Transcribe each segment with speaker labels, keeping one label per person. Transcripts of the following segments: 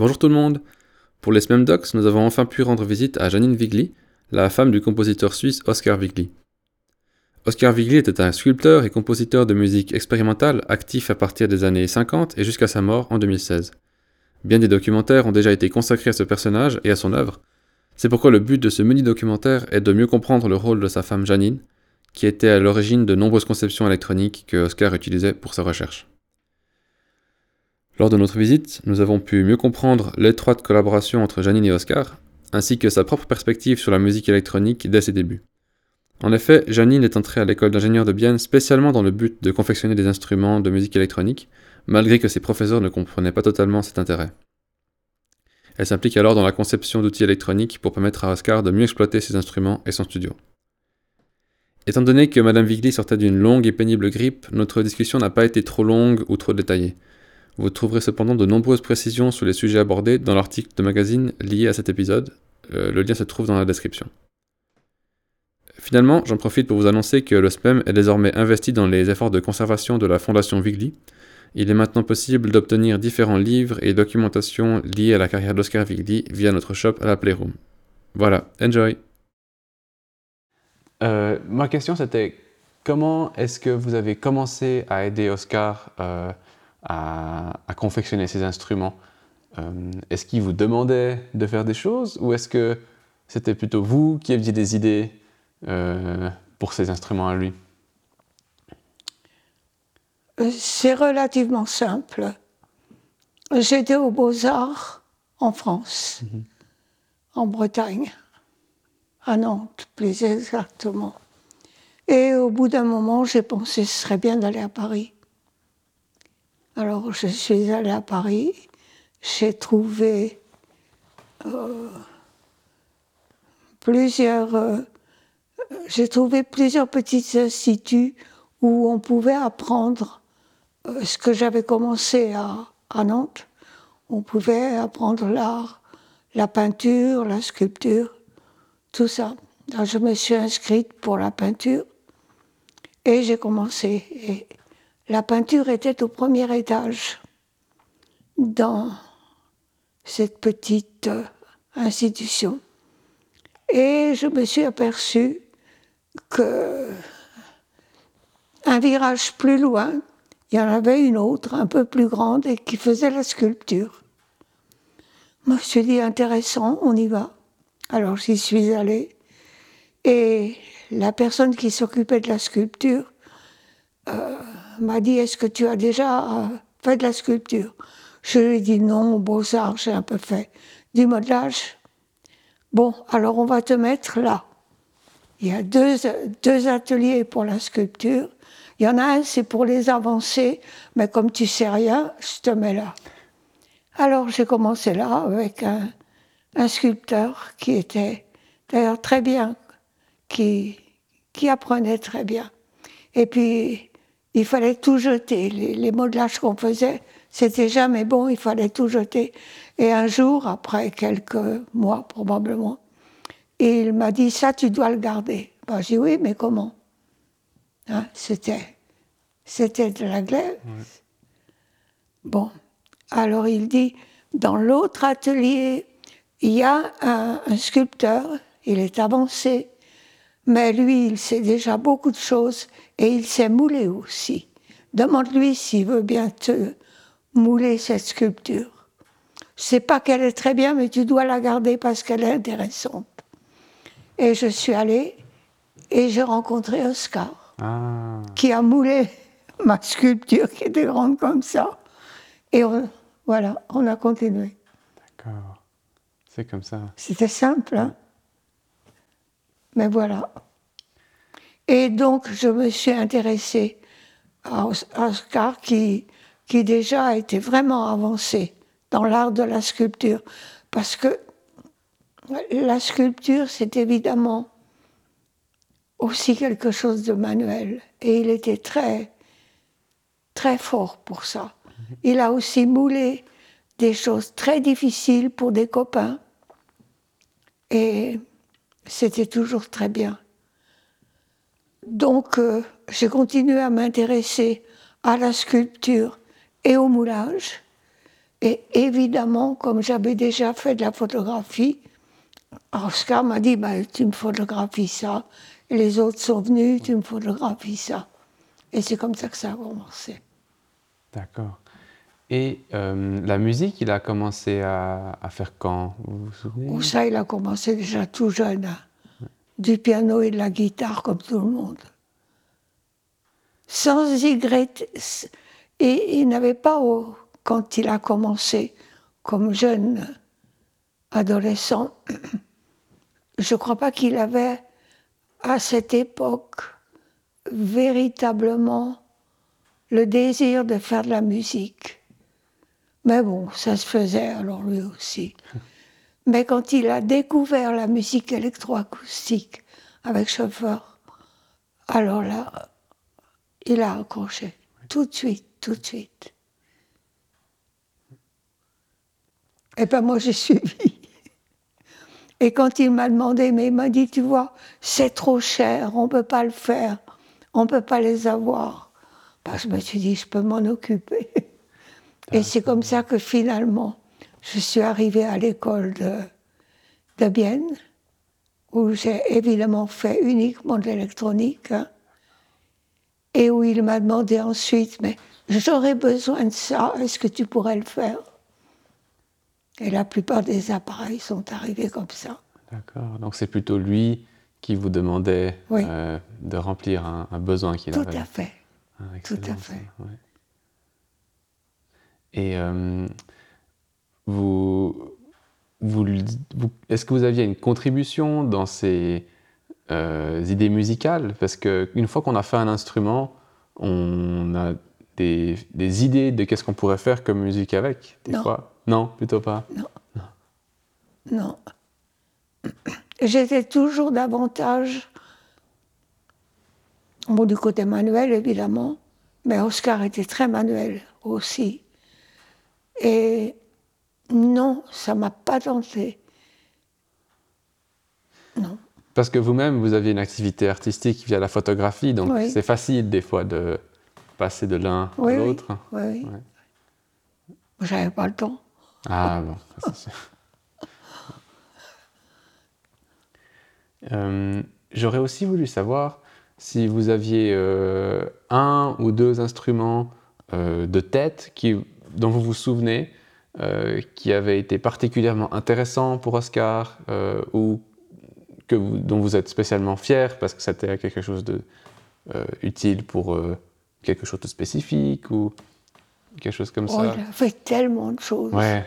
Speaker 1: Bonjour tout le monde Pour les SMEM Docs, nous avons enfin pu rendre visite à Janine Vigli, la femme du compositeur suisse Oscar Vigli. Oscar Vigli était un sculpteur et compositeur de musique expérimentale actif à partir des années 50 et jusqu'à sa mort en 2016. Bien des documentaires ont déjà été consacrés à ce personnage et à son œuvre. C'est pourquoi le but de ce mini-documentaire est de mieux comprendre le rôle de sa femme Janine, qui était à l'origine de nombreuses conceptions électroniques que Oscar utilisait pour sa recherche. Lors de notre visite, nous avons pu mieux comprendre l'étroite collaboration entre Janine et Oscar, ainsi que sa propre perspective sur la musique électronique dès ses débuts. En effet, Janine est entrée à l'école d'ingénieur de Bienne spécialement dans le but de confectionner des instruments de musique électronique, malgré que ses professeurs ne comprenaient pas totalement cet intérêt. Elle s'implique alors dans la conception d'outils électroniques pour permettre à Oscar de mieux exploiter ses instruments et son studio. Étant donné que Madame Vigli sortait d'une longue et pénible grippe, notre discussion n'a pas été trop longue ou trop détaillée. Vous trouverez cependant de nombreuses précisions sur les sujets abordés dans l'article de magazine lié à cet épisode. Euh, le lien se trouve dans la description. Finalement, j'en profite pour vous annoncer que le SPEM est désormais investi dans les efforts de conservation de la Fondation Vigli. Il est maintenant possible d'obtenir différents livres et documentations liés à la carrière d'Oscar Vigli via notre shop à la Playroom. Voilà, enjoy
Speaker 2: euh, Ma question c'était comment est-ce que vous avez commencé à aider Oscar euh, à, confectionner ces instruments. Euh, est-ce qu'il vous demandait de faire des choses ou est-ce que c'était plutôt vous qui aviez des idées euh, pour ces instruments à lui?
Speaker 3: Euh, C'est relativement simple. J'étais aux Beaux-Arts en France, mhm. en Bretagne, à Nantes plus exactement. Et au bout d'un moment, j'ai pensé ce serait bien d'aller à Paris. Alors je suis allée à Paris, j'ai trouvé euh, plusieurs, euh, plusieurs petits instituts où on pouvait apprendre euh, ce que j'avais commencé à, Nantes. On pouvait apprendre l'art, la peinture, la sculpture, tout ça. Je me suis inscrite pour la peinture et j'ai commencé. La peinture était au premier étage dans cette petite euh, institution. Et je me suis aperçue que un virage plus loin, il y en avait une autre, un peu plus grande, et qui faisait la sculpture. Je me suis dit, intéressant, on y va. Alors j'y suis allée. Et la personne qui s'occupait de la sculpture euh, m'a dit Est-ce que tu as déjà euh, fait de la sculpture? Je lui ai dit Non, Beaux-Arts, j'ai un peu fait. Du modelage Bon, alors on va te mettre là. Il y a deux, deux ateliers pour la sculpture. Il y en a un, c'est pour les avancées, mais comme tu sais rien, je te mets là. Alors j'ai commencé là avec un, un sculpteur qui était d'ailleurs très bien, qui, qui apprenait très bien. Et puis il fallait tout jeter. Les, modelages qu'on faisait, c'était jamais bon, il fallait tout jeter. Et un jour, après quelques mois probablement, il m'a dit ça, tu dois le garder. Ben, j'ai dit oui, mais comment? Hein, C'était, c'était de la glaise. Bon, alors il dit dans l'autre atelier, il y a un, un sculpteur, il est avancé, mais lui, il sait déjà beaucoup de choses et il sait mouler aussi. Demande-lui s'il veut bien te mouler cette sculpture. Je sais pas qu'elle est très bien, mais tu dois la garder parce qu'elle est intéressante. Et je suis allée et j'ai rencontré Oscar, ah. qui a moulé ma sculpture qui était grande comme ça. Et voilà, on a continué.
Speaker 2: D'accord. C'est comme ça.
Speaker 3: C'était simple, hein mais voilà. Et donc, je me suis intéressée à Oscar qui, qui déjà était vraiment avancé dans l'art de la sculpture. Parce que la sculpture, c'est évidemment aussi quelque chose de manuel. Et il était très, très fort pour ça. Il a aussi moulé des choses très difficiles pour des copains. Et c'était toujours très bien. Donc, euh, j'ai continué à m'intéresser à la sculpture et au moulage. Et évidemment, comme j'avais déjà fait de la photographie, Oscar m'a dit bah, Tu me photographies ça. Les autres sont venus, tu me photographies ça. Et c'est comme ça que ça a commencé.
Speaker 1: D'accord. Et euh, la musique, il a commencé à, faire quand? Vous vous souvenez?
Speaker 3: Ou ça, il a commencé déjà tout jeune. hein. Du piano et de la guitare, comme tout le monde. Sans Y. Et il n'avait pas, au- quand il a commencé comme jeune adolescent, je ne crois pas qu'il avait à cette époque véritablement le désir de faire de la musique. Mais bon, ça se faisait alors lui aussi. Mais quand il a découvert la musique électroacoustique avec chauffeur, alors là, il a accroché. Tout de suite, tout de suite. Et ben moi j'ai suivi. Et quand il m'a demandé, mais il m'a dit, tu vois, c'est trop cher, on ne peut pas le faire, on ne peut pas les avoir. Ben, je me suis dit, je peux m'en occuper. Et c'est comme ça que finalement, je suis arrivée à l'école de, de Bienne, où j'ai évidemment fait uniquement de l'électronique, hein, et où il m'a demandé ensuite, mais j'aurais besoin de ça, est-ce que tu pourrais le faire? Et la plupart des appareils sont arrivés comme ça.
Speaker 1: D'accord. Donc c'est plutôt lui qui vous demandait
Speaker 3: Oui.
Speaker 1: euh, de remplir un, un besoin qu'il
Speaker 3: Tout
Speaker 1: avait.
Speaker 3: à fait.
Speaker 1: Ah,
Speaker 3: tout à fait.
Speaker 1: ça, ouais. Et euh, vous, vous, le- vous- est-ce que vous aviez une contribution dans ces euh, idées musicales? Parce qu'une fois qu'on a fait un instrument, on a des, des idées de qu'est-ce qu'on pourrait faire comme musique avec, des
Speaker 3: Non.
Speaker 1: fois. Non, plutôt pas.
Speaker 3: Non. J'étais toujours davantage, bon, du côté manuel évidemment, mais Oscar était très manuel aussi. Et non, ça m'a pas tenté. Non.
Speaker 1: Parce que vous-même, vous aviez une activité artistique via la photographie, donc
Speaker 3: Oui.
Speaker 1: c'est facile des fois de passer de l'un
Speaker 3: Oui,
Speaker 1: à l'autre.
Speaker 3: Oui, oui. J'avais pas le temps.
Speaker 1: Ah bon, ça, c'est sûr. Euh, J'aurais aussi voulu savoir si vous aviez euh, un ou deux instruments euh, de tête qui, dont vous vous souvenez, euh, qui avaient été particulièrement intéressants pour Oscar euh, ou que vous- dont vous êtes spécialement fier parce que c'était quelque chose de euh, utile pour quelque chose de spécifique ou quelque chose comme
Speaker 3: Oh,
Speaker 1: ça.
Speaker 3: il a fait tellement de choses.
Speaker 1: Ouais,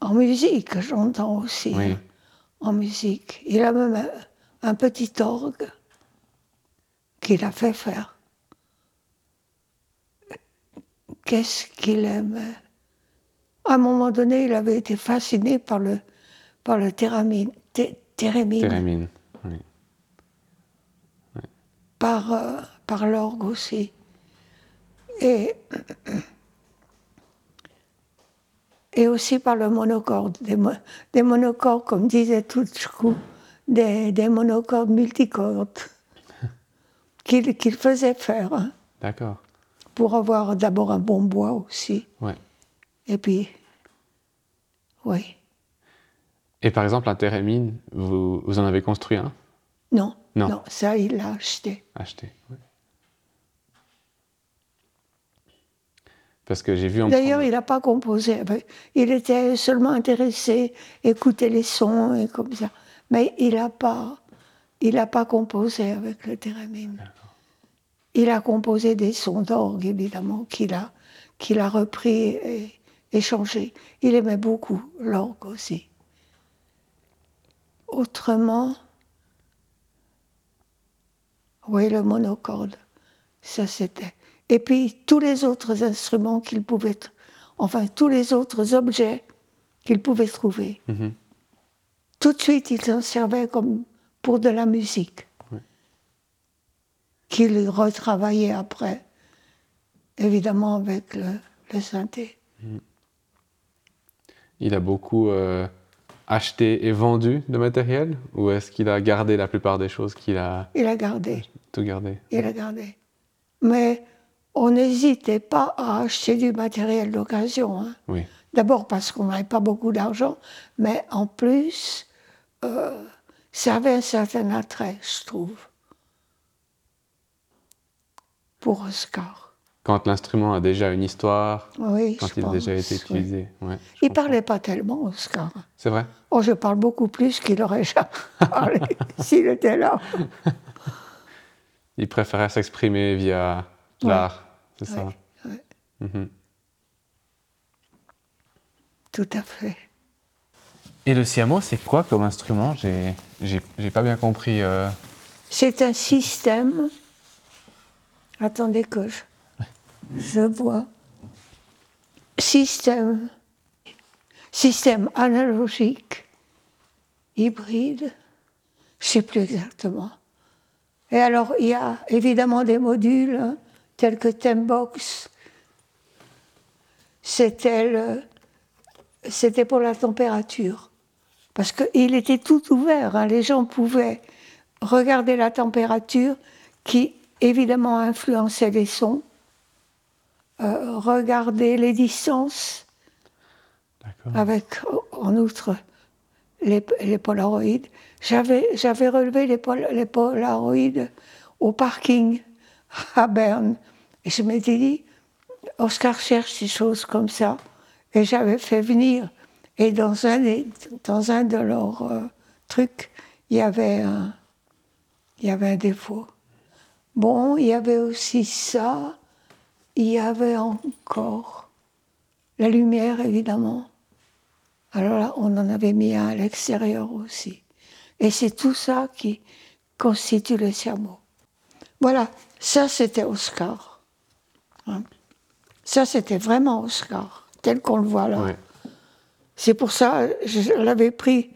Speaker 3: En musique, j'entends aussi.
Speaker 1: oui.
Speaker 3: hein, En musique. Il a même un, un petit orgue qu'il a fait faire. Qu'est-ce qu'il aimait À un moment donné, il avait été fasciné par le, par le
Speaker 1: Térémine. Oui.
Speaker 3: par, euh, par l'orgue aussi. Et, et aussi par le monocorde, des, mo- des monocordes, comme disait Touchkou, des, des monocordes multicordes qu'il qu'il faisait faire hein,
Speaker 1: D'accord.
Speaker 3: Pour avoir d'abord un bon bois aussi.
Speaker 1: Ouais.
Speaker 3: Et puis, oui,
Speaker 1: Et par exemple, un thérémine, vous, vous en avez construit un?
Speaker 3: Non,
Speaker 1: Non.
Speaker 3: non, ça il l'a acheté.
Speaker 1: Acheté. ouais. Parce que j'ai vu en
Speaker 3: D'ailleurs,
Speaker 1: prendre-
Speaker 3: il n'a pas composé. Ben, Il était seulement intéressé, écouter les sons et comme ça. Mais il n'a pas, il n'a pas composé avec le thérémine. Il a composé des sons d'orgue, évidemment, qu'il a, qu'il a repris et, et changé. Il aimait beaucoup l'orgue aussi. Autrement, oui, le monocorde, ça c'était. Et puis tous les autres instruments qu'il pouvait, enfin tous les autres objets qu'il pouvait trouver.
Speaker 1: Mhm.
Speaker 3: Tout de suite, il s'en servait comme pour de la musique. Qu'il retravaillait après, évidemment avec le, le synthé.
Speaker 1: Il a beaucoup euh, acheté et vendu de matériel Ou est-ce qu'il a gardé la plupart des choses qu'il a
Speaker 3: Il a gardé,
Speaker 1: tout gardé
Speaker 3: il a gardé. Mais on n'hésitait pas à acheter du matériel d'occasion. hein.
Speaker 1: Oui.
Speaker 3: D'abord parce qu'on n'avait pas beaucoup d'argent, mais en plus, euh, ça avait un certain attrait, je trouve, pour Oscar.
Speaker 1: Quand l'instrument a déjà une histoire,
Speaker 3: Oui,
Speaker 1: quand il a déjà été
Speaker 3: oui.
Speaker 1: utilisé. Ouais,
Speaker 3: Il
Speaker 1: comprends.
Speaker 3: parlait pas tellement, Oscar.
Speaker 1: C'est vrai?
Speaker 3: Oh, je parle beaucoup plus qu'il aurait jamais parlé s'il était là.
Speaker 1: Il préférait s'exprimer via
Speaker 3: Ouais.
Speaker 1: l'art, c'est ça?
Speaker 3: Ouais.
Speaker 1: Mhm.
Speaker 3: Tout à fait.
Speaker 1: Et le siamo, c'est quoi comme instrument? J'ai j'ai- j'ai pas bien compris. euh.
Speaker 3: C'est un système. Attendez que je, je vois. Système. Système analogique, hybride, je ne sais plus exactement. Et alors, il y a évidemment des modules hein, tels que Tembox. C'était pour la température. Parce qu'il était tout ouvert. hein. Les gens pouvaient regarder la température qui, évidemment, influençait les sons. euh, regarder les distances avec, en outre, les, les polaroïdes. J'avais, relevé les, pol- les polaroïdes au parking à Berne. Et je m'étais dit, Oscar cherche des choses comme ça. Et j'avais fait venir. Et dans un, dans un de leurs euh, trucs, il y avait un, il y avait un défaut. Bon, il y avait aussi ça. Il y avait encore la lumière, évidemment. Alors là, on en avait mis un à l'extérieur aussi. Et c'est tout ça qui constitue le cerveau. Voilà, ça c'était Oscar. Hein. Ça c'était vraiment Oscar, tel qu'on le voit là.
Speaker 1: Ouais.
Speaker 3: C'est pour ça je l'avais pris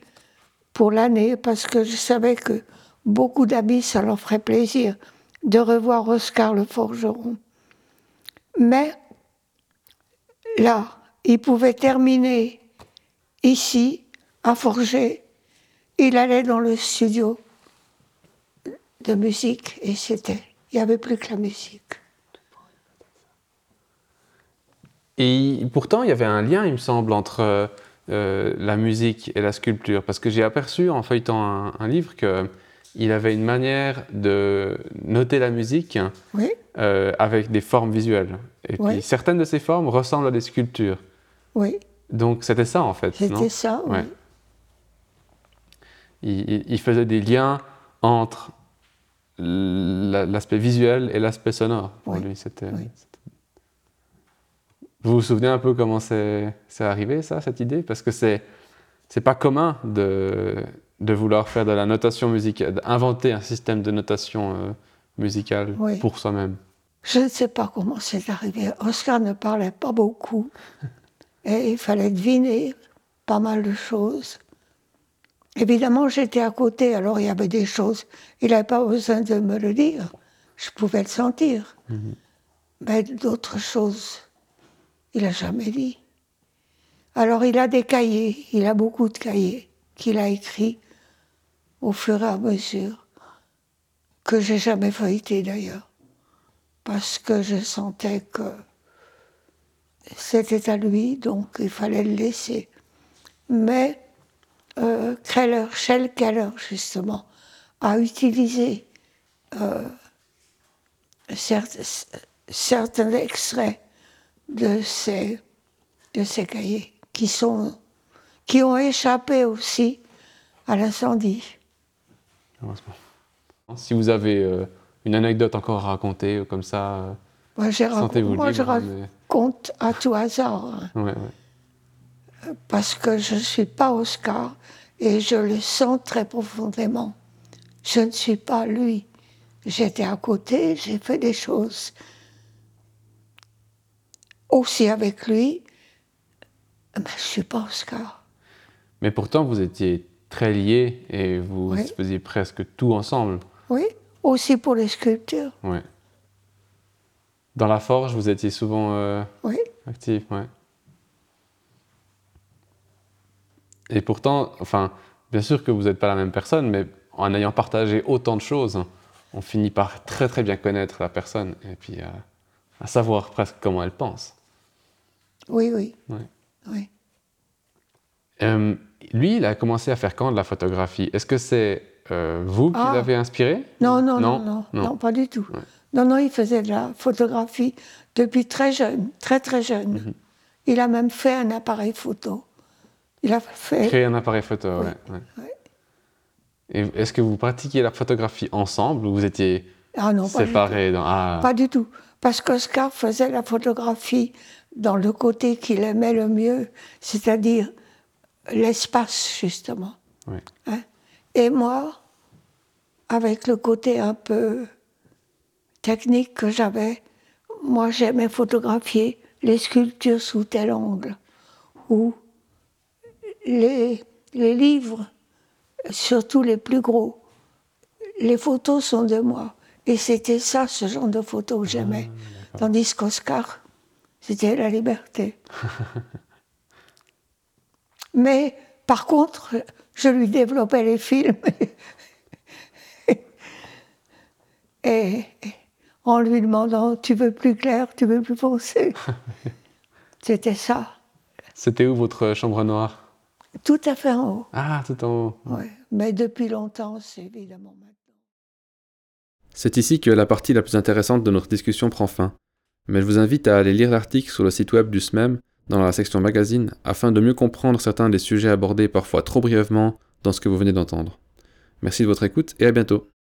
Speaker 3: pour l'année, parce que je savais que beaucoup d'amis, ça leur ferait plaisir de revoir Oscar le forgeron. Mais là, il pouvait terminer ici, à forger. Il allait dans le studio de musique et c'était. Il n'y avait plus que la musique.
Speaker 1: Et pourtant, il y avait un lien, il me semble, entre euh, la musique et la sculpture. Parce que j'ai aperçu, en feuilletant un, livre, qu'il avait une manière de noter la musique
Speaker 3: Oui,
Speaker 1: euh, avec des formes visuelles. Et
Speaker 3: Oui.
Speaker 1: puis, certaines de ces formes ressemblent à des sculptures.
Speaker 3: oui,
Speaker 1: Donc, c'était ça, en fait,
Speaker 3: c'était ça. oui.
Speaker 1: Ouais. il, il- il faisait des liens entre la- l'aspect visuel et l'aspect sonore. Pour lui, c'était. Vous vous souvenez un peu comment c'est c'est arrivé ça, cette idée? Parce que c'est c'est pas commun de de vouloir faire de la notation musicale, d'inventer un système de notation euh, musicale
Speaker 3: Oui.
Speaker 1: pour soi-même.
Speaker 3: Je ne sais pas comment c'est arrivé. Oscar ne parlait pas beaucoup. Et il fallait deviner pas mal de choses. Évidemment, j'étais à côté, alors il y avait des choses. Il n'avait pas besoin de me le dire. Je pouvais le sentir. Mais d'autres choses, il n'a jamais dit. Alors il a des cahiers, il a beaucoup de cahiers qu'il a écrits au fur et à mesure, que j'ai jamais feuilleté d'ailleurs parce que je sentais que c'était à lui, donc il fallait le laisser. Mais euh, Keller, Shell Keller, justement, a utilisé euh, certains extraits de ces, de ces cahiers qui ont échappé aussi à l'incendie.
Speaker 1: Heureusement. Si vous avez euh, une anecdote encore à raconter euh, comme ça, euh,
Speaker 3: Moi, je raconte,
Speaker 1: sentez-vous
Speaker 3: moi, je
Speaker 1: libre. mais-
Speaker 3: raconte à tout hasard. hein.
Speaker 1: Ouais, ouais.
Speaker 3: parce que je ne suis pas Oscar et je le sens très profondément. Je ne suis pas lui. J'étais à côté, j'ai fait des choses aussi avec lui, mais je ne suis pas Oscar.
Speaker 1: Mais pourtant, vous étiez très liés et vous
Speaker 3: Oui.
Speaker 1: faisiez presque tout ensemble.
Speaker 3: Oui, aussi pour les sculptures.
Speaker 1: Ouais. Dans la forge, vous étiez souvent euh,
Speaker 3: Oui,
Speaker 1: actif, ouais. Et pourtant, enfin, bien sûr que vous n'êtes pas la même personne, mais en ayant partagé autant de choses, on finit par très très bien connaître la personne et puis euh, à savoir presque comment elle pense.
Speaker 3: oui, oui.
Speaker 1: Ouais.
Speaker 3: Oui.
Speaker 1: Euh, lui, il a commencé à faire quand de la photographie? Est-ce que c'est euh, vous qui
Speaker 3: Ah.
Speaker 1: l'avez inspiré?
Speaker 3: Non, non,
Speaker 1: Non,
Speaker 3: non, non,
Speaker 1: non.
Speaker 3: non, pas du tout.
Speaker 1: Ouais.
Speaker 3: Non, non, il faisait de la photographie depuis très jeune, très très jeune.
Speaker 1: Mhm.
Speaker 3: Il a même fait un appareil photo. Il a fait.
Speaker 1: Créer un appareil photo,
Speaker 3: Oui,
Speaker 1: ouais. ouais. est-ce que vous pratiquiez la photographie ensemble ou vous étiez
Speaker 3: Ah non, pas du
Speaker 1: séparés dans... Ah,
Speaker 3: Pas du tout. Parce qu'Oscar faisait la photographie dans le côté qu'il aimait le mieux, c'est-à-dire l'espace, justement.
Speaker 1: Oui.
Speaker 3: Hein? Et moi, avec le côté un peu technique que j'avais, moi j'aimais photographier les sculptures sous tel angle, ou les, les livres, surtout les plus gros. Les photos sont de moi. Et c'était ça, ce genre de photos que j'aimais. Tandis qu'Oscar, c'était la liberté. Mais par contre, je lui développais les films. Et en lui demandant, tu veux plus clair, tu veux plus foncé C'était ça,
Speaker 1: C'était où votre chambre noire?
Speaker 3: Tout à fait en haut.
Speaker 1: Ah, tout en haut.
Speaker 3: Ouais. Mais depuis longtemps, c'est évidemment maintenant.
Speaker 4: C'est ici que la partie la plus intéressante de notre discussion prend fin. Mais je vous invite à aller lire l'article sur le site web du SMEM dans la section magazine afin de mieux comprendre certains des sujets abordés parfois trop brièvement dans ce que vous venez d'entendre. Merci de votre écoute et à bientôt.